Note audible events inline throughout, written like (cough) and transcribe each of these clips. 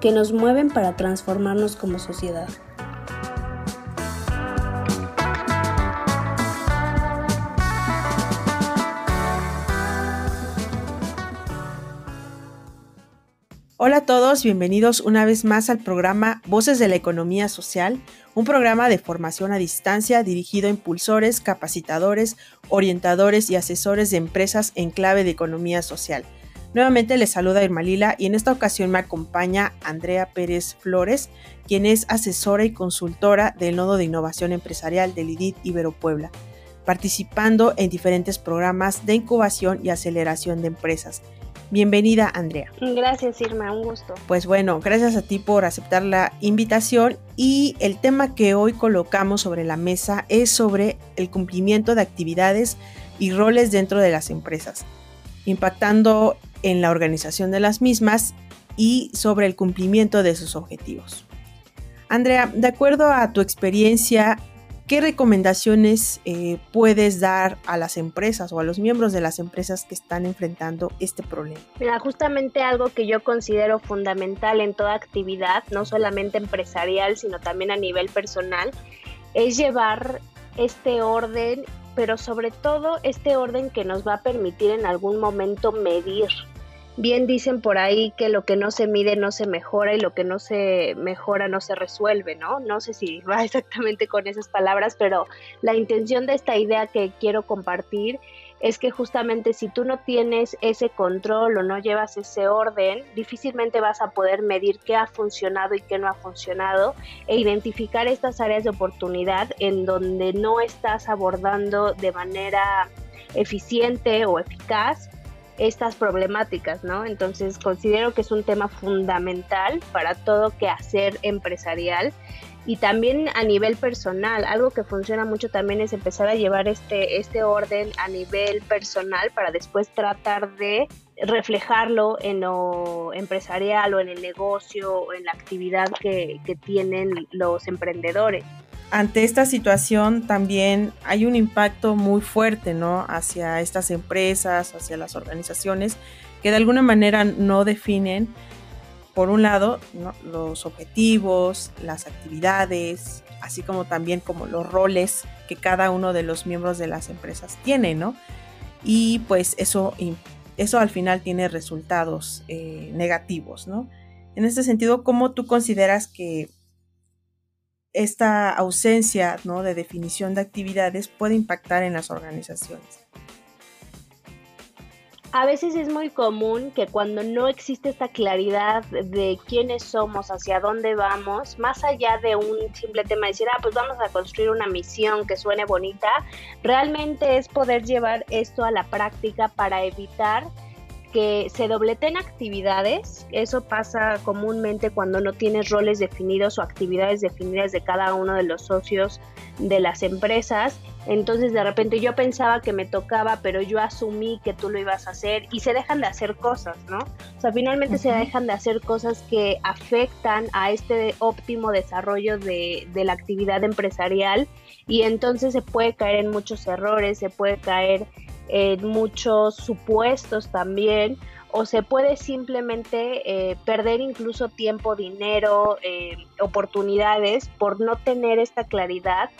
que nos mueven para transformarnos como sociedad. Hola a todos, bienvenidos una vez más al programa Voces de la Economía Social, un programa de formación a distancia dirigido a impulsores, capacitadores, orientadores y asesores de empresas en clave de economía social. Nuevamente les saluda Irma Lila y en esta ocasión me acompaña Andrea Pérez Flores, quien es asesora y consultora del Nodo de Innovación Empresarial del IDIT Ibero Puebla, participando en diferentes programas de incubación y aceleración de empresas Bienvenida, Andrea. Gracias, Irma, un gusto. Pues bueno, gracias a ti por aceptar la invitación y el tema que hoy colocamos sobre la mesa es sobre el cumplimiento de actividades y roles dentro de las empresas, impactando en la organización de las mismas y sobre el cumplimiento de sus objetivos. Andrea, de acuerdo a tu experiencia ¿Qué recomendaciones eh, puedes dar a las empresas o a los miembros de las empresas que están enfrentando este problema? Mira, justamente algo que yo considero fundamental en toda actividad, no solamente empresarial, sino también a nivel personal, es llevar este orden, pero sobre todo este orden que nos va a permitir en algún momento medir Bien dicen por ahí que lo que no se mide no se mejora y lo que no se mejora no se resuelve, ¿no? No sé si va (laughs) exactamente con esas palabras, pero la intención de esta idea que quiero compartir es que justamente si tú no tienes ese control o no llevas ese orden, difícilmente vas a poder medir qué ha funcionado y qué no ha funcionado e identificar estas áreas de oportunidad en donde no estás abordando de manera eficiente o eficaz estas problemáticas, ¿no? Entonces considero que es un tema fundamental para todo quehacer empresarial y también a nivel personal. Algo que funciona mucho también es empezar a llevar este, este orden a nivel personal para después tratar de reflejarlo en lo empresarial o en el negocio o en la actividad que, que tienen los emprendedores ante esta situación también hay un impacto muy fuerte, ¿no? Hacia estas empresas, hacia las organizaciones que de alguna manera no definen, por un lado, los objetivos, las actividades, así como también como los roles que cada uno de los miembros de las empresas tiene, ¿no? Y pues eso, eso al final tiene resultados eh, negativos, ¿no? En este sentido, ¿cómo tú consideras que esta ausencia ¿no? de definición de actividades puede impactar en las organizaciones. A veces es muy común que cuando no existe esta claridad de quiénes somos, hacia dónde vamos, más allá de un simple tema de decir, ah, pues vamos a construir una misión que suene bonita, realmente es poder llevar esto a la práctica para evitar que se dobleten actividades. Eso pasa comúnmente cuando no tienes roles definidos o actividades definidas de cada uno de los socios de las empresas. Entonces de repente yo pensaba que me tocaba, pero yo asumí que tú lo ibas a hacer y se dejan de hacer cosas, ¿no? O sea, finalmente se dejan de hacer cosas que afectan a este óptimo desarrollo de, de la actividad empresarial y entonces se puede caer en muchos errores, se puede caer en muchos supuestos también, o se puede simplemente eh, perder incluso tiempo, dinero, eh, oportunidades por no tener esta claridad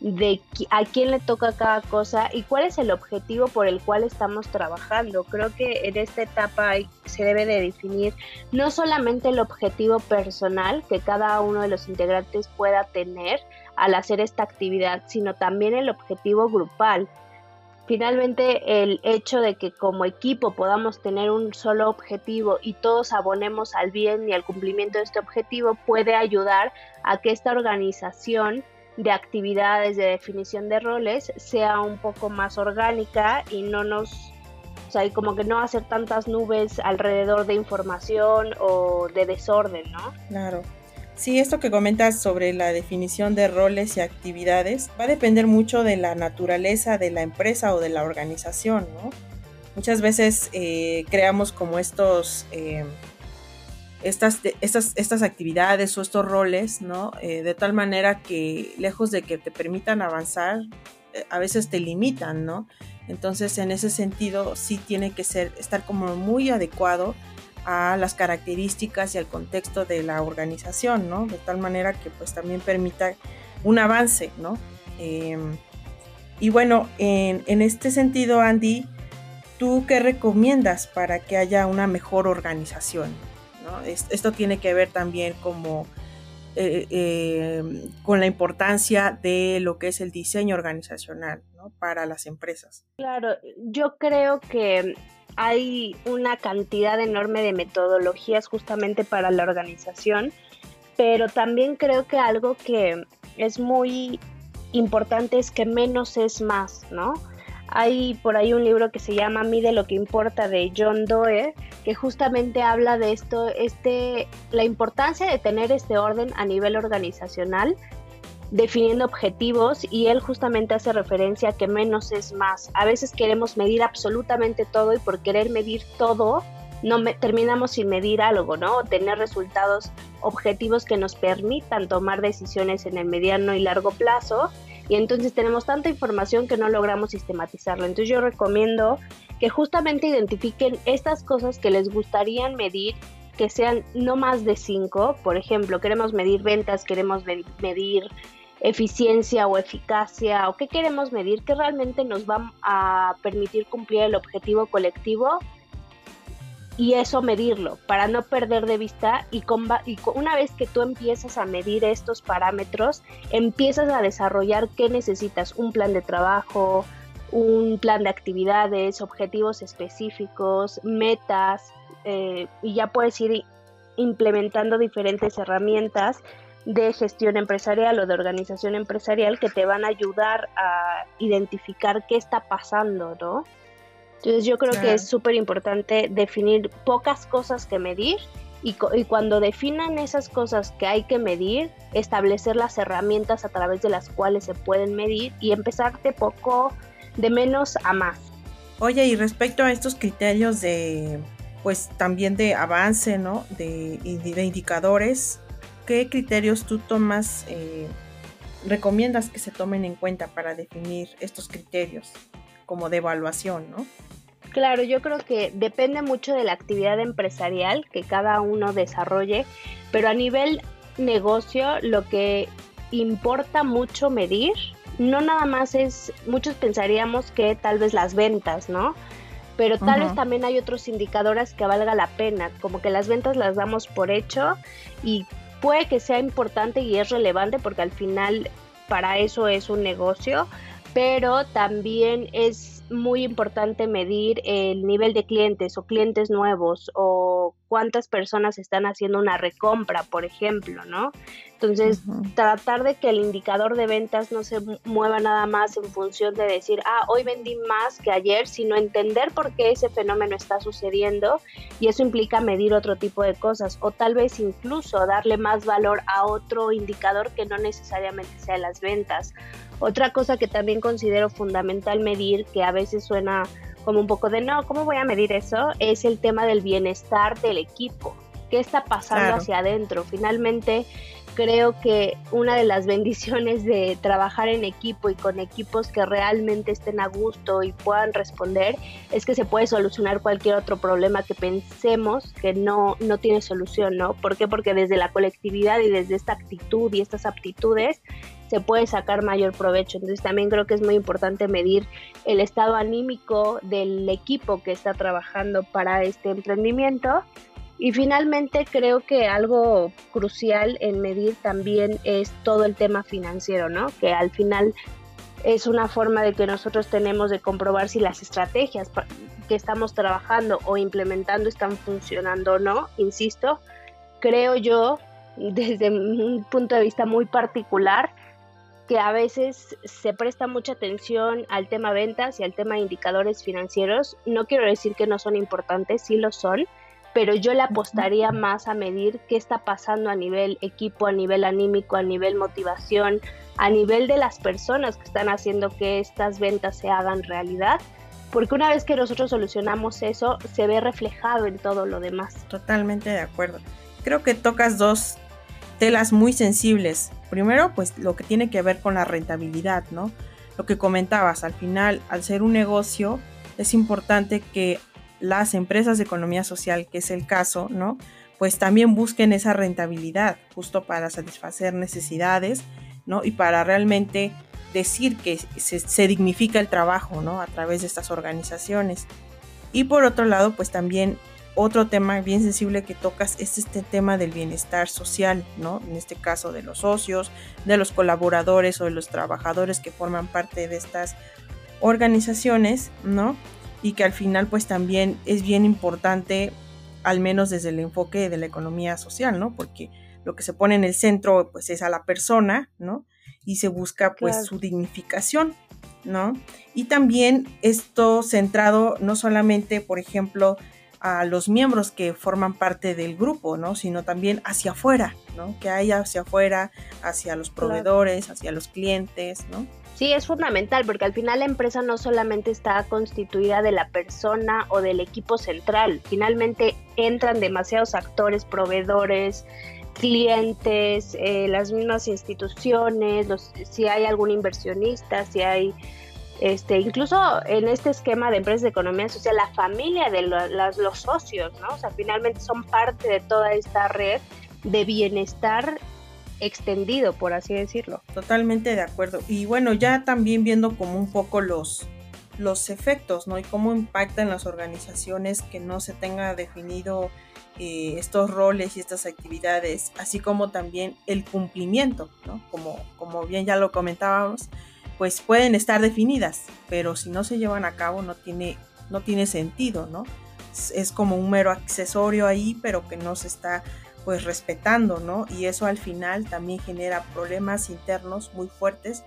de a quién le toca cada cosa y cuál es el objetivo por el cual estamos trabajando. Creo que en esta etapa se debe de definir no solamente el objetivo personal que cada uno de los integrantes pueda tener al hacer esta actividad, sino también el objetivo grupal Finalmente, el hecho de que como equipo podamos tener un solo objetivo y todos abonemos al bien y al cumplimiento de este objetivo puede ayudar a que esta organización de actividades de definición de roles sea un poco más orgánica y no nos, o sea, como que no hacer tantas nubes alrededor de información o de desorden, ¿no? Claro. Sí, esto que comentas sobre la definición de roles y actividades va a depender mucho de la naturaleza de la empresa o de la organización, ¿no? Muchas veces eh, creamos como estos, eh, estas, estas, estas actividades o estos roles, ¿no? Eh, de tal manera que lejos de que te permitan avanzar, a veces te limitan, ¿no? Entonces, en ese sentido, sí tiene que ser, estar como muy adecuado a las características y al contexto de la organización, ¿no? De tal manera que pues también permita un avance, ¿no? Em, y bueno, en, en, este sentido, Andy, ¿tú qué recomiendas para que haya una mejor organización? ¿no? esto tiene que ver también como eh, em, con la importancia de lo que es el diseño organizacional ¿no? para las empresas. Claro, yo creo que hay una cantidad enorme de metodologías justamente para la organización, pero también creo que algo que es muy importante es que menos es más, ¿no? Hay por ahí un libro que se llama Mide lo que importa de John Doe, que justamente habla de esto, este, la importancia de tener este orden a nivel organizacional, definiendo objetivos y él justamente hace referencia a que menos es más. A veces queremos medir absolutamente todo y por querer medir todo no terminamos sin medir algo, ¿no? tener resultados objetivos que nos permitan tomar decisiones en el mediano y largo plazo y entonces tenemos tanta información que no logramos sistematizarla. Entonces yo recomiendo que justamente identifiquen estas cosas que les gustaría medir que sean no más de cinco. Por ejemplo, queremos medir ventas, queremos medir eficiencia o eficacia o qué queremos medir que realmente nos va a permitir cumplir el objetivo colectivo y eso medirlo para no perder de vista y, y una vez que tú empiezas a medir estos parámetros empiezas a desarrollar qué necesitas un plan de trabajo un plan de actividades objetivos específicos metas eh, y ya puedes ir implementando diferentes herramientas de gestión empresarial o de organización empresarial que te van a ayudar a identificar qué está pasando, ¿no? Entonces yo creo que es súper importante definir pocas cosas que medir y, y, cuando definan esas cosas que hay que medir, establecer las herramientas a través de las cuales se pueden medir y empezar de poco, de menos a más. Oye, y respecto a estos criterios de, pues también de avance, ¿no? De, indicadores, ¿qué criterios tú tomas, eh, recomiendas que se tomen en cuenta para definir estos criterios como de evaluación, ¿no? Claro, yo creo que depende mucho de la actividad empresarial que cada uno desarrolle, pero a nivel negocio lo que importa mucho medir, no nada más es, muchos pensaríamos que tal vez las ventas, ¿no? Pero tal vez también hay otros indicadores que valga la pena, como que las ventas las damos por hecho y puede que sea importante y es relevante porque al final para eso es un negocio, pero también es muy importante medir el nivel de clientes o clientes nuevos o cuántas personas están haciendo una recompra, por ejemplo, ¿no? Entonces, tratar de que el indicador de ventas no se mueva nada más en función de decir, ah, hoy vendí más que ayer, sino entender por qué ese fenómeno está sucediendo y eso implica medir otro tipo de cosas o tal vez incluso darle más valor a otro indicador que no necesariamente sea las ventas. Otra cosa que también considero fundamental medir, que a veces suena como un poco de no, ¿cómo voy a medir eso? Es el tema del bienestar del equipo. ¿Qué está pasando hacia adentro? Finalmente, creo que una de las bendiciones de trabajar en equipo y con equipos que realmente estén a gusto y puedan responder es que se puede solucionar cualquier otro problema que pensemos que no, no tiene solución, ¿no? ¿Por qué? Porque desde la colectividad y desde esta actitud y estas aptitudes se puede sacar mayor provecho. Entonces también creo que es muy importante medir el estado anímico del equipo que está trabajando para este emprendimiento. Y finalmente creo que algo crucial en medir también es todo el tema financiero, ¿no? Que al final es una forma de que nosotros tenemos de comprobar si las estrategias que estamos trabajando o implementando están funcionando o no. Insisto, creo yo, desde un punto de vista muy particular, que a veces se presta mucha atención al tema ventas y al tema indicadores financieros. No quiero decir que no son importantes, sí lo son, pero yo le apostaría más a medir qué está pasando a nivel equipo, a nivel anímico, a nivel motivación, a nivel de las personas que están haciendo que estas ventas se hagan realidad, porque una vez que nosotros solucionamos eso, se ve reflejado en todo lo demás. Totalmente de acuerdo. Creo que tocas dos telas muy sensibles. Primero, pues lo que tiene que ver con la rentabilidad, ¿no? Lo que comentabas, al final, al ser un negocio, es importante que las empresas de economía social, que es el caso, ¿no? Pues también busquen esa rentabilidad justo para satisfacer necesidades, ¿no? Y para realmente decir que se, dignifica el trabajo, ¿no? A través de estas organizaciones. Y por otro lado, pues también otro tema bien sensible que tocas es este tema del bienestar social, ¿no? En este caso de los socios, de los colaboradores o de los trabajadores que forman parte de estas organizaciones, ¿no? Y que al final pues también es bien importante, al menos desde el enfoque de la economía social, ¿no? Porque lo que se pone en el centro pues es a la persona, ¿no? Y se busca pues su dignificación, ¿no? Y también esto centrado no solamente, por ejemplo, a los miembros que forman parte del grupo, ¿no? Sino también hacia afuera, ¿no? Que haya hacia afuera, hacia los proveedores, hacia los clientes, ¿no? Sí, es fundamental porque al final la empresa no solamente está constituida de la persona o del equipo central, finalmente entran demasiados actores, proveedores, clientes, eh, las mismas instituciones, si hay algún inversionista, si hay, este, incluso en este esquema de empresas de economía social, la familia de los socios, ¿no? O sea, finalmente son parte de toda esta red de bienestar extendido, por así decirlo. Totalmente de acuerdo. Y bueno, ya también viendo como un poco los, efectos, ¿no? Y cómo impactan las organizaciones que no se tenga definido eh, estos roles y estas actividades, así como también el cumplimiento, ¿no? Como, como bien ya lo comentábamos, pues pueden estar definidas, pero si no se llevan a cabo no tiene, no tiene sentido, ¿no? es como un mero accesorio ahí, pero que no se está pues respetando, ¿no? Y eso al final también genera problemas internos muy fuertes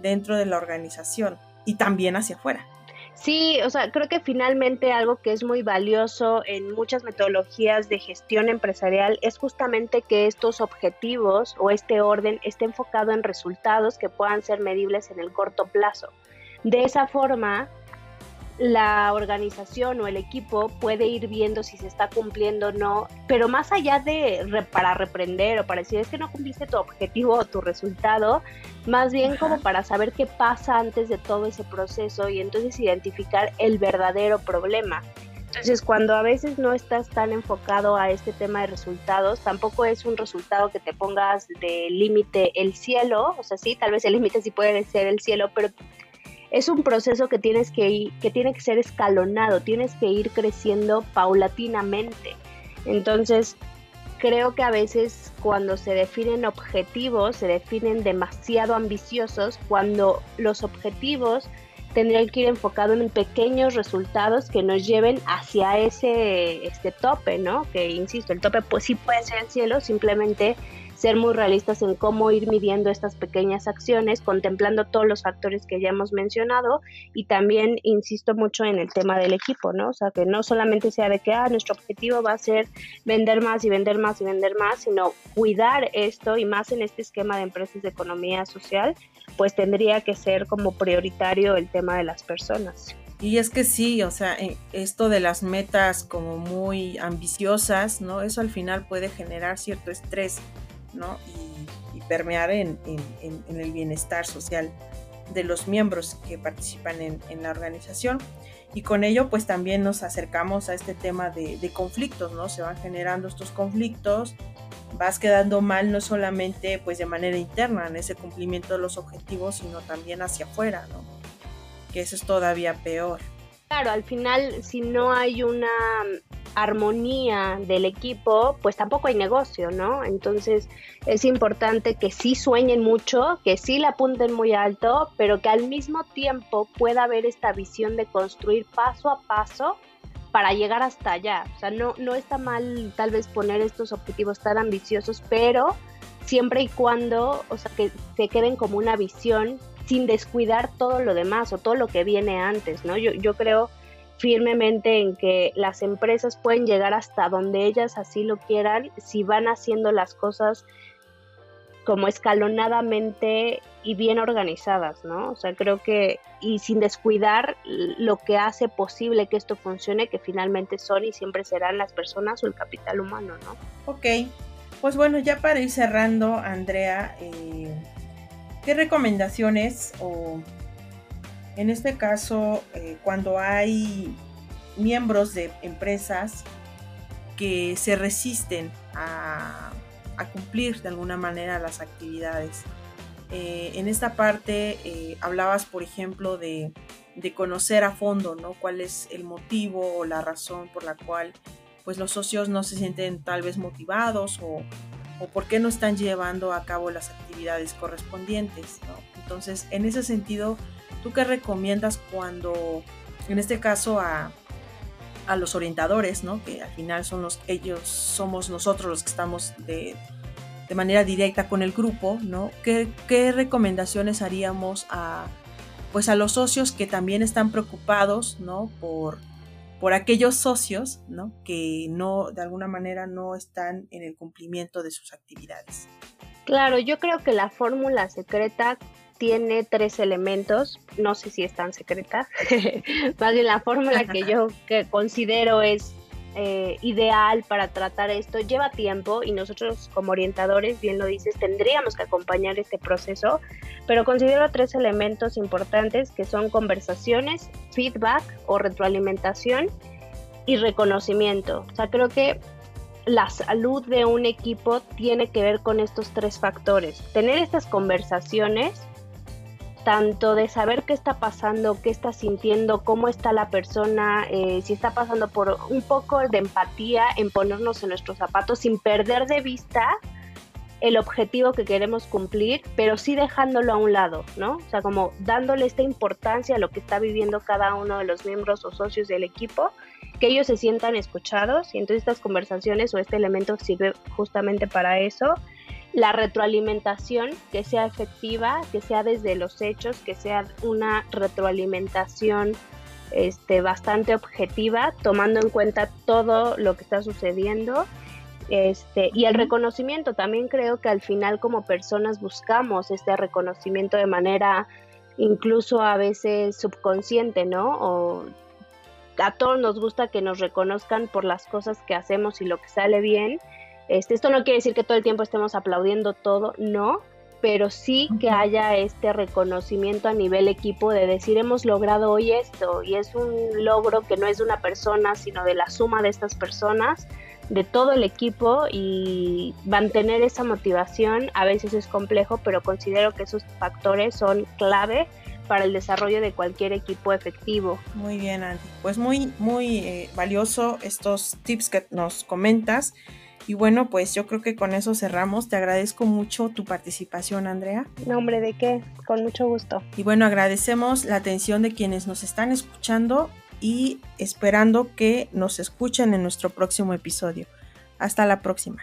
dentro de la organización y también hacia afuera. Sí, o sea, creo que finalmente algo que es muy valioso en muchas metodologías de gestión empresarial es justamente que estos objetivos o este orden esté enfocado en resultados que puedan ser medibles en el corto plazo. De esa forma, la organización o el equipo puede ir viendo si se está cumpliendo o no, pero más allá de para reprender o para decir es que no cumpliste tu objetivo o tu resultado, más bien como para saber qué pasa antes de todo ese proceso y entonces identificar el verdadero problema. Entonces, cuando a veces no estás tan enfocado a este tema de resultados, tampoco es un resultado que te pongas de límite el cielo, o sea, sí, tal vez el límite sí puede ser el cielo, pero es un proceso que tienes que ir, que tiene que ser escalonado, tienes que ir creciendo paulatinamente. Entonces, creo que a veces cuando se definen objetivos, se definen demasiado ambiciosos, cuando los objetivos tendrían que ir enfocados en pequeños resultados que nos lleven hacia ese este tope, ¿no? Que insisto, el tope pues sí puede ser el cielo, simplemente ser muy realistas en cómo ir midiendo estas pequeñas acciones, contemplando todos los factores que ya hemos mencionado y también insisto mucho en el tema del equipo, ¿no? O sea, que no solamente sea de que ah, nuestro objetivo va a ser vender más y vender más y vender más, sino cuidar esto y más en este esquema de empresas de economía social, pues tendría que ser como prioritario el tema de las personas. Y es que sí, o sea, esto de las metas como muy ambiciosas, ¿no? Eso al final puede generar cierto estrés y, permear en, el bienestar social de los miembros que participan en, la organización. Y con ello, pues también nos acercamos a este tema de, conflictos, ¿no? Se van generando estos conflictos, vas quedando mal no solamente pues de manera interna en ese cumplimiento de los objetivos, sino también hacia afuera, ¿no? Que eso es todavía peor. Claro, al final, si no hay una armonía del equipo, pues tampoco hay negocio, ¿no? Entonces es importante que sí sueñen mucho, que sí la apunten muy alto, pero que al mismo tiempo pueda haber esta visión de construir paso a paso para llegar hasta allá. O sea, no, no está mal tal vez poner estos objetivos tan ambiciosos, pero siempre y cuando, o sea, que se queden como una visión sin descuidar todo lo demás o todo lo que viene antes, ¿no? Yo, yo creo firmemente en que las empresas pueden llegar hasta donde ellas así lo quieran si van haciendo las cosas como escalonadamente y bien organizadas, ¿no? O sea, creo que, y sin descuidar lo que hace posible que esto funcione, que finalmente son y siempre serán las personas o el capital humano, ¿no? Ok, pues bueno, ya para ir cerrando, Andrea, eh, ¿qué recomendaciones o en este caso, eh, cuando hay miembros de empresas que se resisten a a cumplir de alguna manera las actividades. Eh, en esta parte eh, hablabas, por ejemplo, de, conocer a fondo, ¿no? Cuál es el motivo o la razón por la cual pues los socios no se sienten tal vez motivados o, por qué no están llevando a cabo las actividades correspondientes, Entonces, en ese sentido, ¿tú qué recomiendas cuando, en este caso, a, a los orientadores, ¿no? Que al final son los, ellos somos nosotros los que estamos de, manera directa con el grupo, ¿no? ¿Qué, recomendaciones haríamos a, pues a los socios que también están preocupados, ¿no? Por, por aquellos socios, ¿no? Que no, de alguna manera no están en el cumplimiento de sus actividades. Claro, yo creo que la fórmula secreta tiene tres elementos, no sé si es tan secreta, (laughs) más bien la fórmula que yo que considero es eh, ideal para tratar esto lleva tiempo y nosotros como orientadores, bien lo dices, tendríamos que acompañar este proceso, pero considero tres elementos importantes que son conversaciones, feedback o retroalimentación y reconocimiento. O sea, creo que la salud de un equipo tiene que ver con estos tres factores. Tener estas conversaciones tanto de saber qué está pasando, qué está sintiendo, cómo está la persona, eh, si está pasando por un poco de empatía en ponernos en nuestros zapatos sin perder de vista el objetivo que queremos cumplir, pero sí dejándolo a un lado, ¿no? O sea, como dándole esta importancia a lo que está viviendo cada uno de los miembros o socios del equipo, que ellos se sientan escuchados y entonces estas conversaciones o este elemento sirve justamente para eso la retroalimentación que sea efectiva, que sea desde los hechos, que sea una retroalimentación este, bastante objetiva, tomando en cuenta todo lo que está sucediendo. Este, y el reconocimiento, también creo que al final como personas buscamos este reconocimiento de manera incluso a veces subconsciente, ¿no? O a todos nos gusta que nos reconozcan por las cosas que hacemos y lo que sale bien este, esto no quiere decir que todo el tiempo estemos aplaudiendo todo, no, pero sí que haya este reconocimiento a nivel equipo de decir hemos logrado hoy esto y es un logro que no es de una persona, sino de la suma de estas personas, de todo el equipo y mantener esa motivación a veces es complejo, pero considero que esos factores son clave para el desarrollo de cualquier equipo efectivo. Muy bien, Andy. Pues muy, muy eh, valioso estos tips que nos comentas. Y bueno, pues yo creo que con eso cerramos. Te agradezco mucho tu participación, Andrea. No, hombre, ¿de qué? Con mucho gusto. Y bueno, agradecemos la atención de quienes nos están escuchando y esperando que nos escuchen en nuestro próximo episodio. Hasta la próxima.